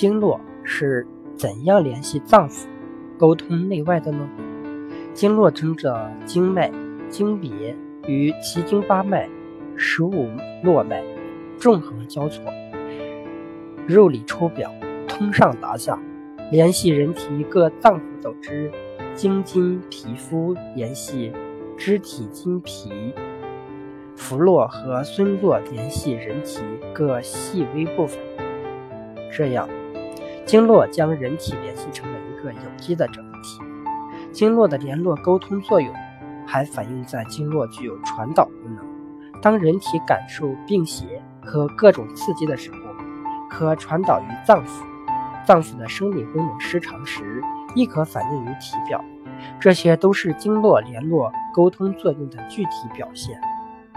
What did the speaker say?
经络是怎样联系脏腑、沟通内外的呢？经络中的经脉、经别与奇经八脉、十五络脉纵横交错，肉里抽表，通上达下，联系人体各脏腑组织。经筋、皮肤联系肢体筋皮，浮络和孙络联系人体各细微部分。这样，经络将人体联系成了一个有机的整体。经络的联络沟通作用，还反映在经络具有传导功能。当人体感受病邪和各种刺激的时候，可传导于脏腑。脏腑的生理功能失常时，亦可反映于体表。这些都是经络联络沟通作用的具体表现。